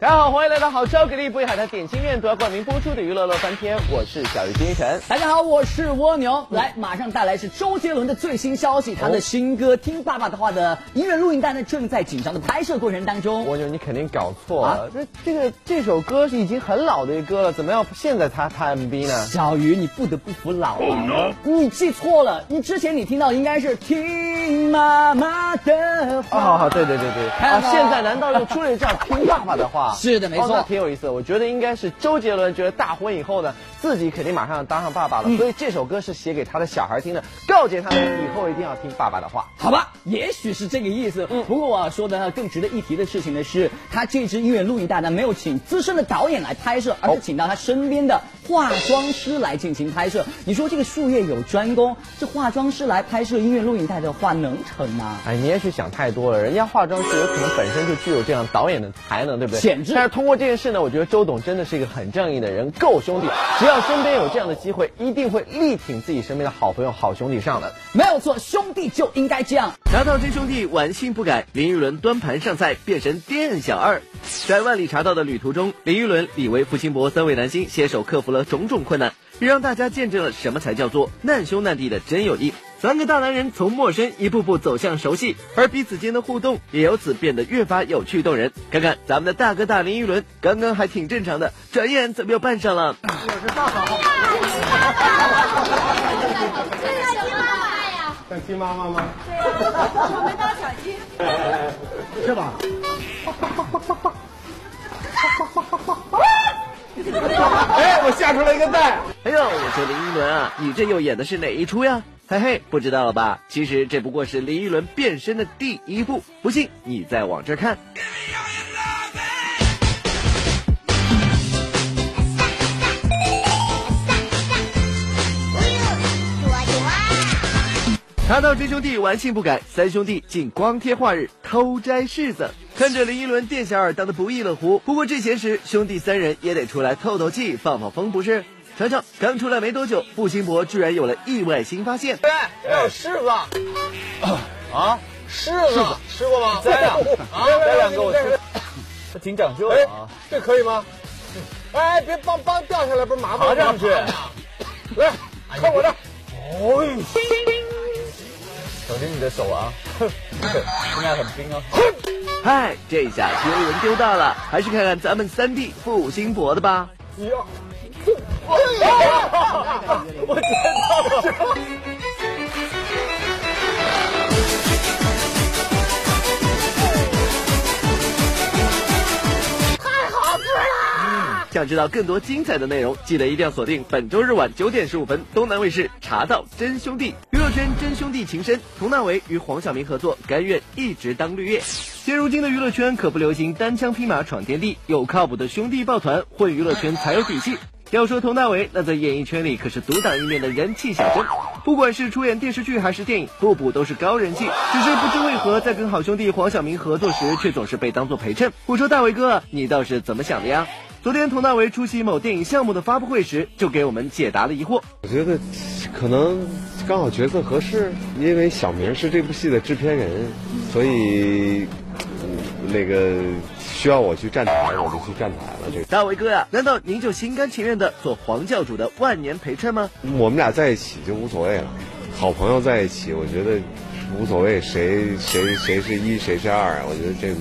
大家好，欢迎来到好吃给力不海的点心面夺冠名播出的娱乐乐翻天，我是小鱼金晨。大家好，我是蜗牛。来，马上带来是周杰伦的最新消息，他的新歌《听爸爸的话》的音乐录音带呢，正在紧张的拍摄过程当中。蜗牛，你肯定搞错了，这这个这首歌是已经很老的一歌了，怎么样现在才拍 MV 呢？小鱼，你不得不服老啊！你记错了，你之前你听到应该是听妈妈的话。啊，对对对对，啊，现在难道又出了这样听爸爸的话？是的，没错。挺有意思，我觉得应该是周杰伦觉得大婚以后呢，自己肯定马上要当上爸爸了，所以这首歌是写给他的小孩听的，告诫他们以后一定要听爸爸的话，好吧？也许是这个意思。嗯，不过我要说的更值得一提的事情呢，是他这支音乐录影带呢没有请资深的导演来拍摄，而是请到他身边的化妆师来进行拍摄。你说这个术业有专攻，这化妆师来拍摄音乐录影带的话能成吗？哎，你也许想太多了，人家化妆师有可能本身就具有这样导演的才能，对不对？简直。但是通过这件事呢，我觉得周董真的是一个很正义的人，够兄弟。只要身边有这样的机会，一定会力挺自己身边的好朋友、好兄弟上的。没有错，兄弟就应该这样。拿到真兄弟，玩心不改。林依轮端盘上菜，变身店小二。在万里茶道的旅途中，林依轮、李维、付辛博三位男星携手克服了种种困难，也让大家见证了什么才叫做难兄难弟的真友谊。三个大男人从陌生一步步走向熟悉，而彼此间的互动也由此变得越发有趣动人。看看咱们的大哥大林依轮，刚刚还挺正常的，转眼怎么又扮上了？我是大嫂。像鸡妈妈吗？对呀我们当小鸡。是吧？哎，我吓出来一个蛋！哎呦，我说林依轮啊，你这又演的是哪一出呀？嘿嘿，不知道了吧？其实这不过是林依轮变身的第一步，不信你再往这看。茶道真兄弟玩性不改，三兄弟竟光天化日偷摘柿子，看着林依轮店小二当的不亦乐乎。不过这闲时，兄弟三人也得出来透透气、放放风，不是？瞧瞧，刚出来没多久，付辛博居然有了意外新发现。哎，有柿子啊，柿子吃过吗？摘两啊，摘两个我吃，这挺讲究的啊。这可以吗？哎，别帮帮掉下来，不是麻烦爬上去。来，看我的。哎。小心你的手啊！现在很冰哦！嗨，这下丢人丢大了，还是看看咱们三弟付辛博的吧。我捡到了！想知道更多精彩的内容，记得一定要锁定本周日晚九点十五分东南卫视《茶道真兄弟》，娱乐圈真兄弟情深，佟大为与黄晓明合作，甘愿一直当绿叶。现如今的娱乐圈可不流行单枪匹马闯天地，有靠谱的兄弟抱团混娱乐圈才有底气。要说佟大为，那在演艺圈里可是独当一面的人气小生，不管是出演电视剧还是电影，步步都是高人气。只是不知为何，在跟好兄弟黄晓明合作时，却总是被当做陪衬。我说大为哥，你倒是怎么想的呀？昨天，佟大为出席某电影项目的发布会时，就给我们解答了疑惑。我觉得可能刚好角色合适，因为小明是这部戏的制片人，所以那个需要我去站台，我就去站台了。这大为哥呀，难道您就心甘情愿的做黄教主的万年陪衬吗？我们俩在一起就无所谓了，好朋友在一起，我觉得无所谓谁谁谁是一谁是二，我觉得这。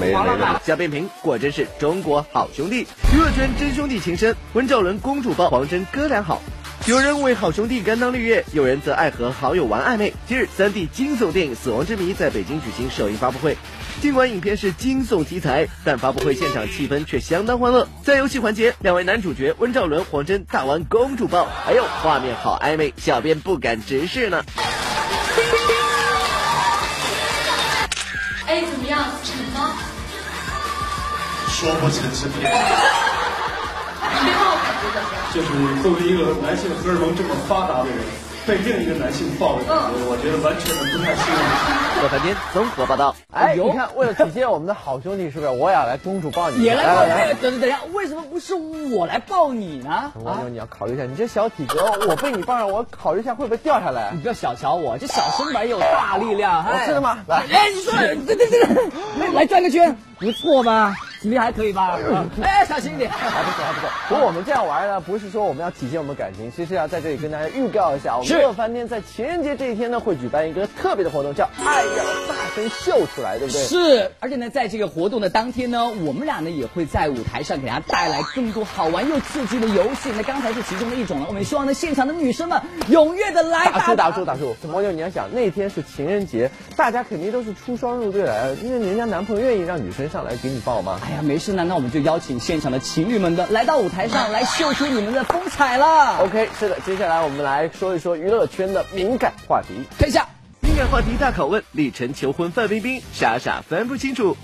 没没没，夏变平果真是中国好兄弟，娱乐圈真兄弟情深，温兆伦公主抱，黄真哥俩好。有人为好兄弟甘当绿叶，有人则爱和好友玩暧昧。今日三 D 惊悚电影《死亡之谜》在北京举行首映发布会，尽管影片是惊悚题材，但发布会现场气氛却相当欢乐。在游戏环节，两位男主角温兆伦、黄真大玩公主抱，哎呦，画面好暧昧，小编不敢直视呢。说不成是骗。你对我感觉怎么样？就是作为一个男性荷尔蒙这么发达的人，被另一个男性抱着，我觉得完全不太适应。乐翻天综合报道。哎，你看，为了体现我们的好兄弟，是不是？我也要来公主抱你。也来抱你。等等等下，为什么不是我来抱你呢？王牛，你要考虑一下，你这小体格，我被你抱上，我考虑一下会不会掉下来。你不要小瞧我，这小身板有大力量。是的吗？来，哎，你说，对对对，来转个圈，不错吧？体力还可以吧？哎，小心一点。还不错，还不错。不过我们这样玩呢，不是说我们要体现我们感情，其实要在这里跟大家预告一下，我们是乐翻天在情人节这一天呢，会举办一个特别的活动，叫“爱要大声秀出来”，对不对？是，而且呢，在这个活动的当天呢，我们俩呢也会在舞台上给大家带来更多好玩又刺激的游戏。那刚才是其中的一种了，我们希望呢现场的女生们踊跃的来打住打住打住！网友，你要想那天是情人节，大家肯定都是出双入对来的，因为人家男朋友愿意让女生上来给你抱吗？哎呀，没事呢，那我们就邀请现场的情侣们的来到舞台上来秀出你们的风采了。OK，是的，接下来我们来说一说娱乐圈的敏感话题。看一下，敏感话题大拷问：李晨求婚范冰冰，傻傻分不清楚。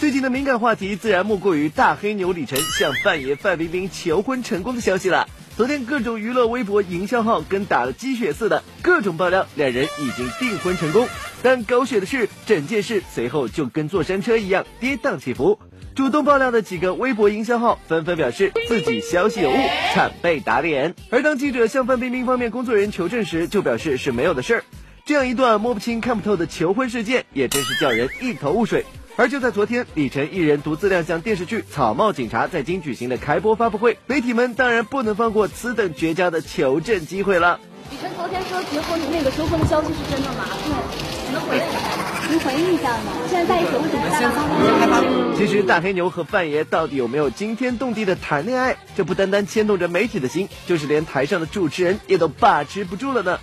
最近的敏感话题自然莫过于大黑牛李晨向范爷范冰冰求婚成功的消息了。昨天各种娱乐微博营销号跟打了鸡血似的，各种爆料两人已经订婚成功。但狗血的是，整件事随后就跟坐山车一样跌宕起伏。主动爆料的几个微博营销号纷纷表示自己消息有误，惨被打脸。而当记者向范冰冰方面工作人员求证时，就表示是没有的事儿。这样一段摸不清看不透的求婚事件，也真是叫人一头雾水。而就在昨天，李晨一人独自亮相电视剧《草帽警察》在京举行的开播发布会，媒体们当然不能放过此等绝佳的求证机会了。李晨昨天说结婚那个求婚的消息是真的吗？对，能回应一下？您回应一下吗？现在在一起为什么先发其实大黑牛和范爷到底有没有惊天动地的谈恋爱，这不单单牵动着媒体的心，就是连台上的主持人也都把持不住了呢。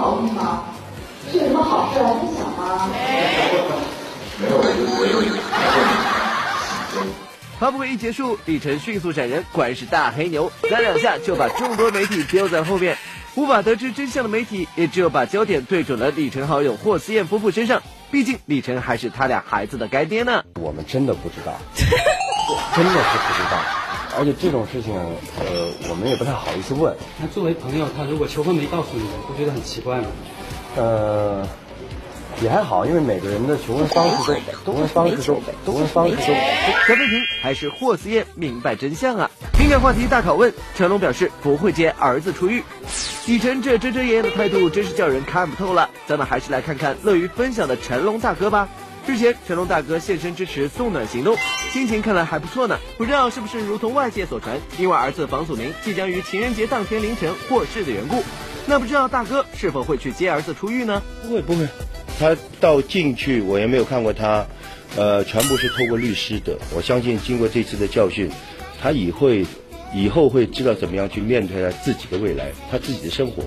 好是吗？是有什么好事来分享吗？发布会一结束，李晨迅速闪人，果然是大黑牛，三两下就把众多媒体丢在后面。无法得知真相的媒体，也只有把焦点对准了李晨好友霍思燕夫妇身上。毕竟李晨还是他俩孩子的干爹呢。我们真的不知道，真的是不知道。而且这种事情，呃，我们也不太好意思问。那作为朋友，他如果求婚没告诉你，不觉得很奇怪吗？呃，也还好，因为每个人的求婚方式都，求婚方式都，求婚方式都。小飞平还是霍思燕明白真相啊！敏感话题大拷问，成龙表示不会接儿子出狱。李晨这遮遮掩掩的态度真是叫人看不透了。咱们还是来看看乐于分享的成龙大哥吧。之前成龙大哥现身支持送暖行动，心情看来还不错呢。不知道是不是如同外界所传，因为儿子房祖名即将于情人节当天凌晨获释的缘故。那不知道大哥是否会去接儿子出狱呢？不会不会，他到进去我也没有看过他，呃，全部是透过律师的。我相信经过这次的教训，他以会以后会知道怎么样去面对他自己的未来，他自己的生活，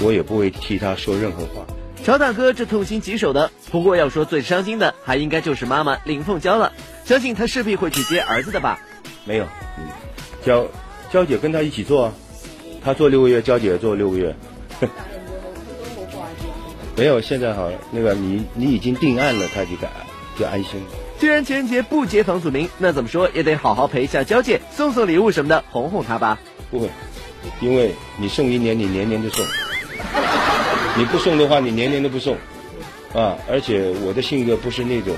我也不会替他说任何话。乔大哥这痛心疾首的，不过要说最伤心的，还应该就是妈妈林凤娇了。相信她势必会去接儿子的吧？没有，嗯，娇娇姐跟他一起做啊，他做六个月，娇姐做六个月。没有，现在好，那个你你已经定案了，他就敢就安心了。既然情人节不接房祖名，那怎么说也得好好陪一下娇姐，送送礼物什么的，哄哄她吧。不会，因为你送一年，你年年都送；你不送的话，你年年都不送。啊，而且我的性格不是那种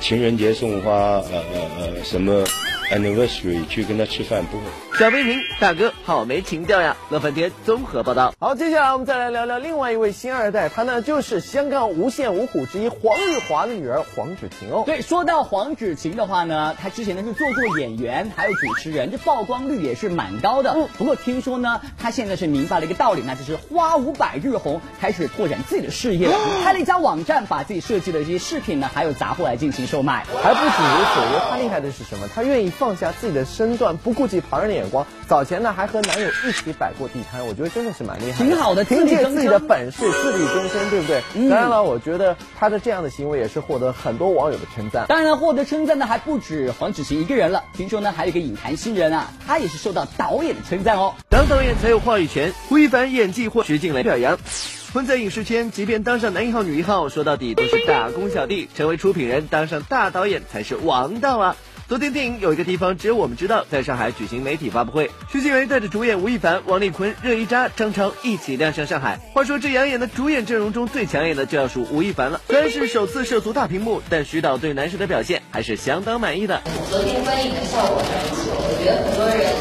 情人节送花，呃呃呃什么 anniversary 去跟他吃饭，不会。小飞平大哥好没情调呀！乐翻天综合报道。好，接下来我们再来聊聊另外一位星二代，他呢就是香港无线五虎之一黄日华的女儿黄芷晴哦。对，说到黄芷晴的话呢，她之前呢是做过演员，还有主持人，这曝光率也是蛮高的。嗯，不过听说呢，她现在是明白了一个道理，那就是花无百日红，开始拓展自己的事业了，开了一家网站，把自己设计的这些饰品呢，还有杂货来进行售卖。还不止如此，我觉得她厉害的是什么？她愿意放下自己的身段，不顾及旁人的眼光。早前呢还和男友一起摆过地摊，我觉得真的是蛮厉害的，挺好的，凭借自己的本事自力更生，对不对？嗯当然了，我觉得他的这样的行为也是获得很多网友的称赞。当然了，获得称赞的还不止黄子晴一个人了，听说呢还有一个影坛新人啊，他也是受到导演的称赞哦。当导演才有话语权，吴亦凡演技获徐静蕾表扬。混在影视圈，即便当上男一号、女一号，说到底都是打工小弟。成为出品人，当上大导演才是王道啊！昨天电影有一个地方只有我们知道，在上海举行媒体发布会，徐静蕾带着主演吴亦凡、王丽坤、热依扎、张超一起亮相上海。话说这养眼的主演阵容中最抢眼的就要数吴亦凡了。虽然是首次涉足大屏幕，但徐导对男神的表现还是相当满意的。昨天观影的效果还不错，我觉得很多人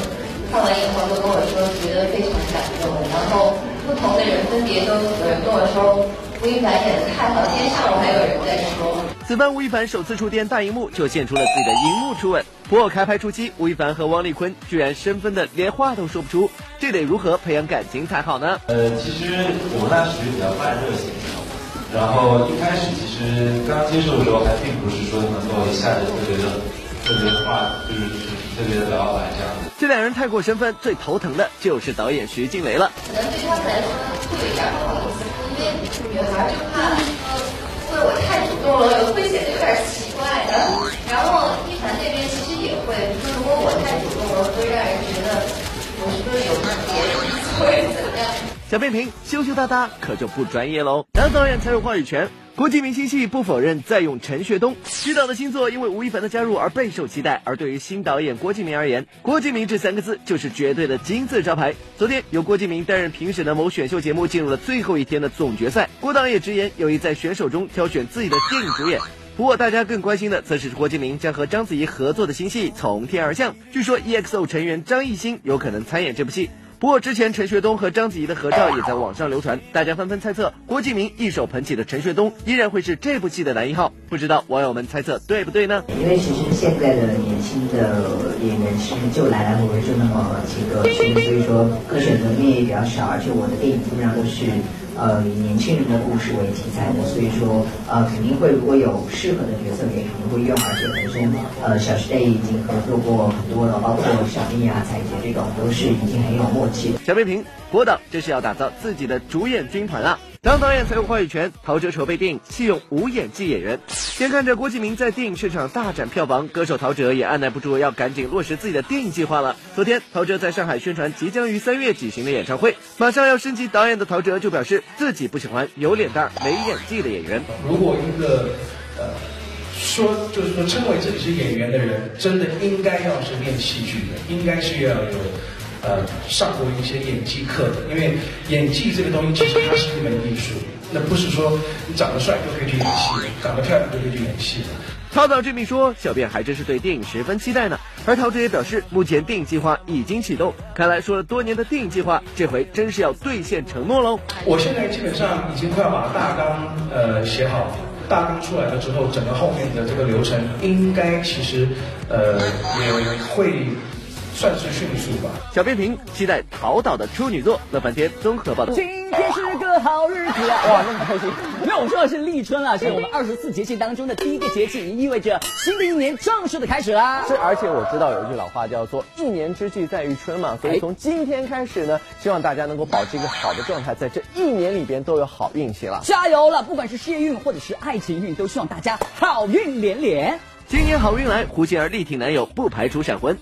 看完以后都跟我说觉得非常感动，然后不同的人分别都有人跟我说吴亦凡演的太好，今天下午还有人在说。此番吴亦凡首次触电大荧幕，就献出了自己的荧幕初吻。不过开拍初期，吴亦凡和汪丽坤居然生分的连话都说不出，这得如何培养感情才好呢？呃，其实我们俩属于比较慢热型的，然后一开始其实刚接触的时候还并不是说能够一下子特别的特别话，就是特别的聊来这样。这两人太过身份，最头疼的就是导演徐静蕾了。可能对他们来说会有一点不好意思，因为女孩就怕有点奇怪的。然后一凡那边其实也会，说如果我太主动了，会让人觉得我是不是有别的会，怎么样。小变频羞羞答答，可就不专业喽。男导演才有话语权。国际明星系不否认再用陈学冬执导的新作，因为吴亦凡的加入而备受期待。而对于新导演郭敬明而言，郭敬明这三个字就是绝对的金字招牌。昨天由郭敬明担任评审的某选秀节目进入了最后一天的总决赛，郭导也直言有意在选手中挑选自己的电影主演。不过大家更关心的则是郭敬明将和章子怡合作的新戏《从天而降》，据说 EXO 成员张艺兴有可能参演这部戏。不过之前陈学冬和章子怡的合照也在网上流传，大家纷纷猜测郭敬明一手捧起的陈学冬依然会是这部戏的男一号。不知道网友们猜测对不对呢？因为其实现在的年轻的演员其实就来来回回就那么几个，所以说可选择面也比较少，而且我的电影基本上都是。呃，以年轻人的故事为题材的，所以说呃肯定会如果有适合的角色，也肯定会用。而且本身呃小时代已经合作过很多了，包括小蜜啊、彩蝶这种，都是已经很有默契。小飞平，郭导这是要打造自己的主演军团了！当导演才有话语权。陶喆筹备电影，弃用无演技演员。眼看着郭敬明在电影市场大展票房，歌手陶喆也按耐不住要赶紧落实自己的电影计划了。昨天，陶喆在上海宣传即将于三月举行的演唱会，马上要升级导演的陶喆就表示自己不喜欢有脸蛋没演技的演员。如果一个呃说就是说称为自己是演员的人，真的应该要是练戏剧的，应该是要有。呃，上过一些演技课的，因为演技这个东西其实它是一门艺术，那不是说你长得帅就可以去演戏，长得漂亮就可以去演戏的。涛到这么一说，小编还真是对电影十分期待呢。而陶喆也表示，目前电影计划已经启动，看来说了多年的电影计划，这回真是要兑现承诺喽。我现在基本上已经快要把大纲呃写好，大纲出来了之后，整个后面的这个流程应该其实呃也会。算是迅速吧。小编评期待陶导的处女作。乐翻天综合报道。今天是个好日子啊！哇，那么开心。没有，我说的是立春啊，是我们二十四节气当中的第一个节气，也意味着新的一年正式的开始啦。是，而且我知道有一句老话叫做“一年之计在于春”嘛，所以从今天开始呢，希望大家能够保持一个好的状态，在这一年里边都有好运气了。加油了！不管是事业运或者是爱情运，都希望大家好运连连。今年好运来，胡杏儿力挺男友，不排除闪婚。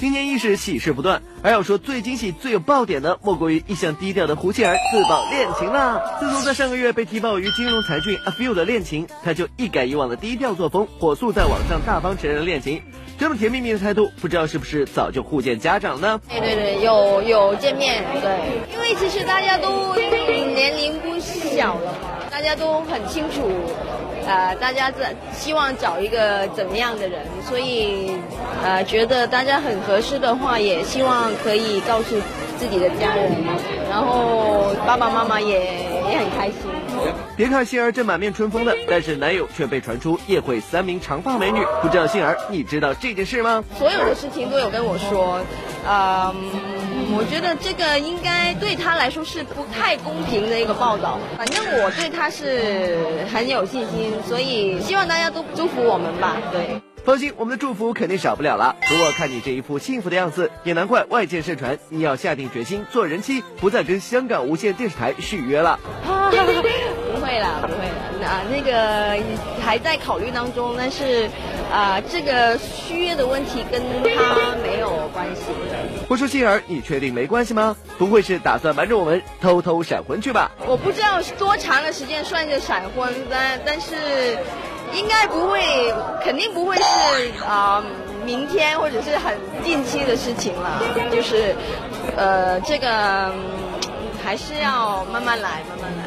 今年一是喜事不断，而要说最惊喜、最有爆点的，莫过于一向低调的胡杏儿自曝恋情啦。自从在上个月被提报与金融才俊阿 Few 的恋情，她就一改以往的低调作风，火速在网上大方承认了恋情。这么甜蜜蜜的态度，不知道是不是早就互见家长呢？对对对，有有见面，对，因为其实大家都年龄不小了嘛，大家都很清楚。呃，大家在希望找一个怎么样的人，所以呃，觉得大家很合适的话，也希望可以告诉自己的家人，然后爸爸妈妈也也很开心。别看杏儿正满面春风的，但是男友却被传出夜会三名长发美女。不知道杏儿，你知道这件事吗？所有的事情都有跟我说，嗯，我觉得这个应该对他来说是不太公平的一个报道。反正我对他是很有信心，所以希望大家都祝福我们吧。对。放心，我们的祝福肯定少不了了。不过看你这一副幸福的样子，也难怪外界盛传你要下定决心做人妻，不再跟香港无线电视台续约了。不会了，不会了，那那个还在考虑当中，但是啊，这个续约的问题跟他没有关系。不说杏儿，你确定没关系吗？不会是打算瞒着我们偷偷闪婚去吧？我不知道多长的时间算是闪婚，但但是。应该不会，肯定不会是啊，明天或者是很近期的事情了。就是，呃，这个还是要慢慢来，慢慢来。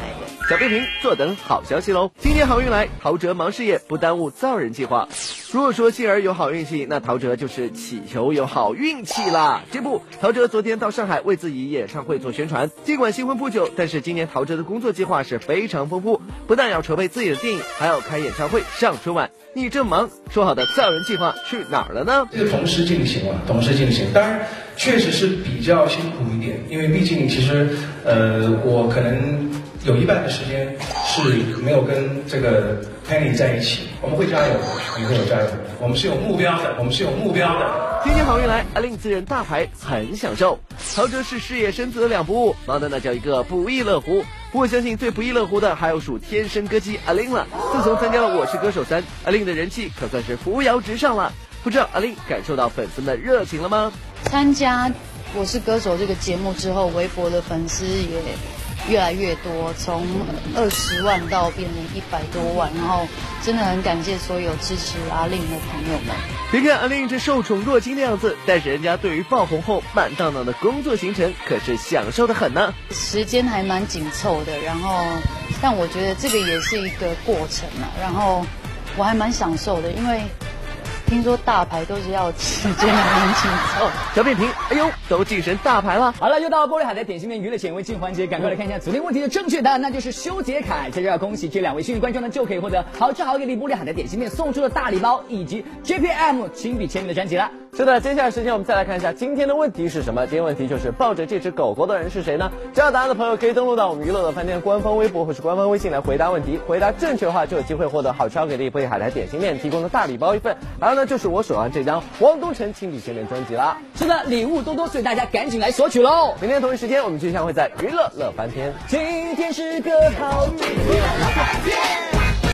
小编评：坐等好消息喽！今天好运来，陶喆忙事业不耽误造人计划。如果说杏儿有好运气，那陶喆就是祈求有好运气啦。这不，陶喆昨天到上海为自己演唱会做宣传。尽管新婚不久，但是今年陶喆的工作计划是非常丰富，不但要筹备自己的电影，还要开演唱会、上春晚。你这么忙，说好的造人计划去哪儿了呢？这个同时进行啊，同时进行。当然，确实是比较辛苦一点，因为毕竟其实，呃，我可能有一半的时间是没有跟这个 Penny 在一起。我们会加油，我们会有加油。我们是有目标的，我们是有目标的。今天好运来，阿令自认大牌很享受。陶喆是事业生子两不误，忙的那叫一个不亦乐乎。不过相信最不亦乐乎的还要数天生歌姬阿令了。自从参加了《我是歌手三》，阿令的人气可算是扶摇直上了。不知道阿令感受到粉丝的热情了吗？参加《我是歌手》这个节目之后，微博的粉丝也越来越多，从二十万到变成一百多万，然后真的很感谢所有支持阿令的朋友们。别看阿令这受宠若惊的样子，但是人家对于爆红后满当当的工作行程可是享受的很呢。时间还蛮紧凑的，然后但我觉得这个也是一个过程嘛，然后我还蛮享受的，因为。听说大牌都是要时间很紧凑。小扁平，哎呦，都晋升大牌了。好了，又到玻璃海的点心面娱乐显微镜环节，赶快来看一下昨天问题的正确答案，那就是修杰楷。在这要恭喜这两位幸运观众呢，就可以获得好吃好给力玻璃海的点心面送出的大礼包，以及 JPM 亲笔签名的专辑了。是的，接下来时间我们再来看一下今天的问题是什么？今天问题就是抱着这只狗狗的人是谁呢？知道答案的朋友可以登录到我们娱乐的饭店官方微博或是官方微信来回答问题。回答正确的话就有机会获得好吃好给力玻璃海苔点心面提供的大礼包一份。然后呢，就是我手上这张汪东城亲笔签名专辑啦。是的，礼物多多，所以大家赶紧来索取喽！明天同一时间我们就将会在娱乐乐翻天。今天是个好日子。